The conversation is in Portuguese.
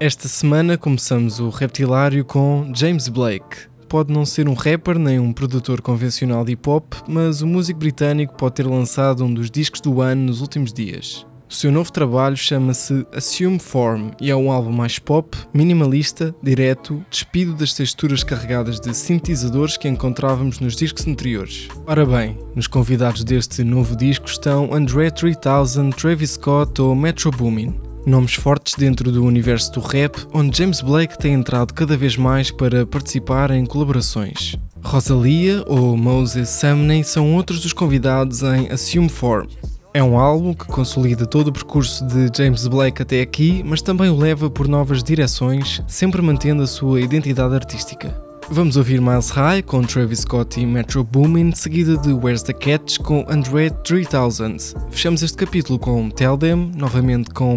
Esta semana começamos o Reptilário com James Blake. Pode não ser um rapper nem um produtor convencional de hip hop, mas o músico britânico pode ter lançado um dos discos do ano nos últimos dias. O seu novo trabalho chama-se Assume Form e é um álbum mais pop, minimalista, direto, despido das texturas carregadas de sintetizadores que encontrávamos nos discos anteriores. Ora bem, nos convidados deste novo disco estão André 3000, Travis Scott ou Metro Boomin. Nomes fortes dentro do universo do rap, onde James Blake tem entrado cada vez mais para participar em colaborações. Rosalia ou Moses Sumney são outros dos convidados em Assume Form. É um álbum que consolida todo o percurso de James Blake até aqui, mas também o leva por novas direções, sempre mantendo a sua identidade artística. Vamos ouvir Miles High com Travis Scott e Metro Boomin, seguida de Where's the Catch com Android 3000. Fechamos este capítulo com Tell Them, novamente com